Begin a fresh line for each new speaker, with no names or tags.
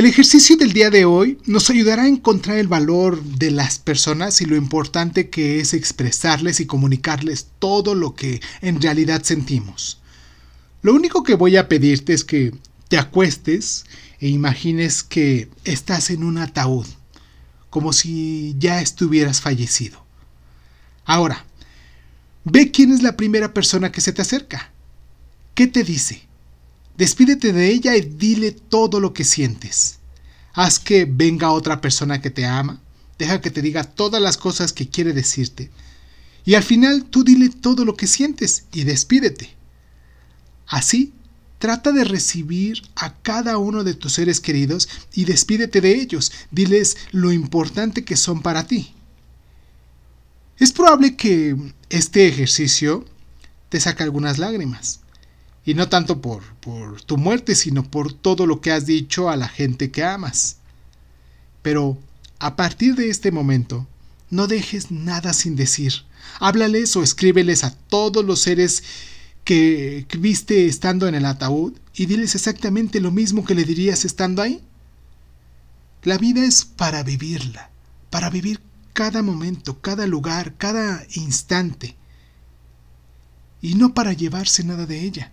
El ejercicio del día de hoy nos ayudará a encontrar el valor de las personas y lo importante que es expresarles y comunicarles todo lo que en realidad sentimos. Lo único que voy a pedirte es que te acuestes e imagines que estás en un ataúd, como si ya estuvieras fallecido. Ahora, ve quién es la primera persona que se te acerca. ¿Qué te dice? Despídete de ella y dile todo lo que sientes. Haz que venga otra persona que te ama. Deja que te diga todas las cosas que quiere decirte. Y al final tú dile todo lo que sientes y despídete. Así, trata de recibir a cada uno de tus seres queridos y despídete de ellos. Diles lo importante que son para ti. Es probable que este ejercicio te saque algunas lágrimas. Y no tanto por, por tu muerte, sino por todo lo que has dicho a la gente que amas. Pero a partir de este momento, no dejes nada sin decir. Háblales o escríbeles a todos los seres que viste estando en el ataúd y diles exactamente lo mismo que le dirías estando ahí. La vida es para vivirla, para vivir cada momento, cada lugar, cada instante, y no para llevarse nada de ella.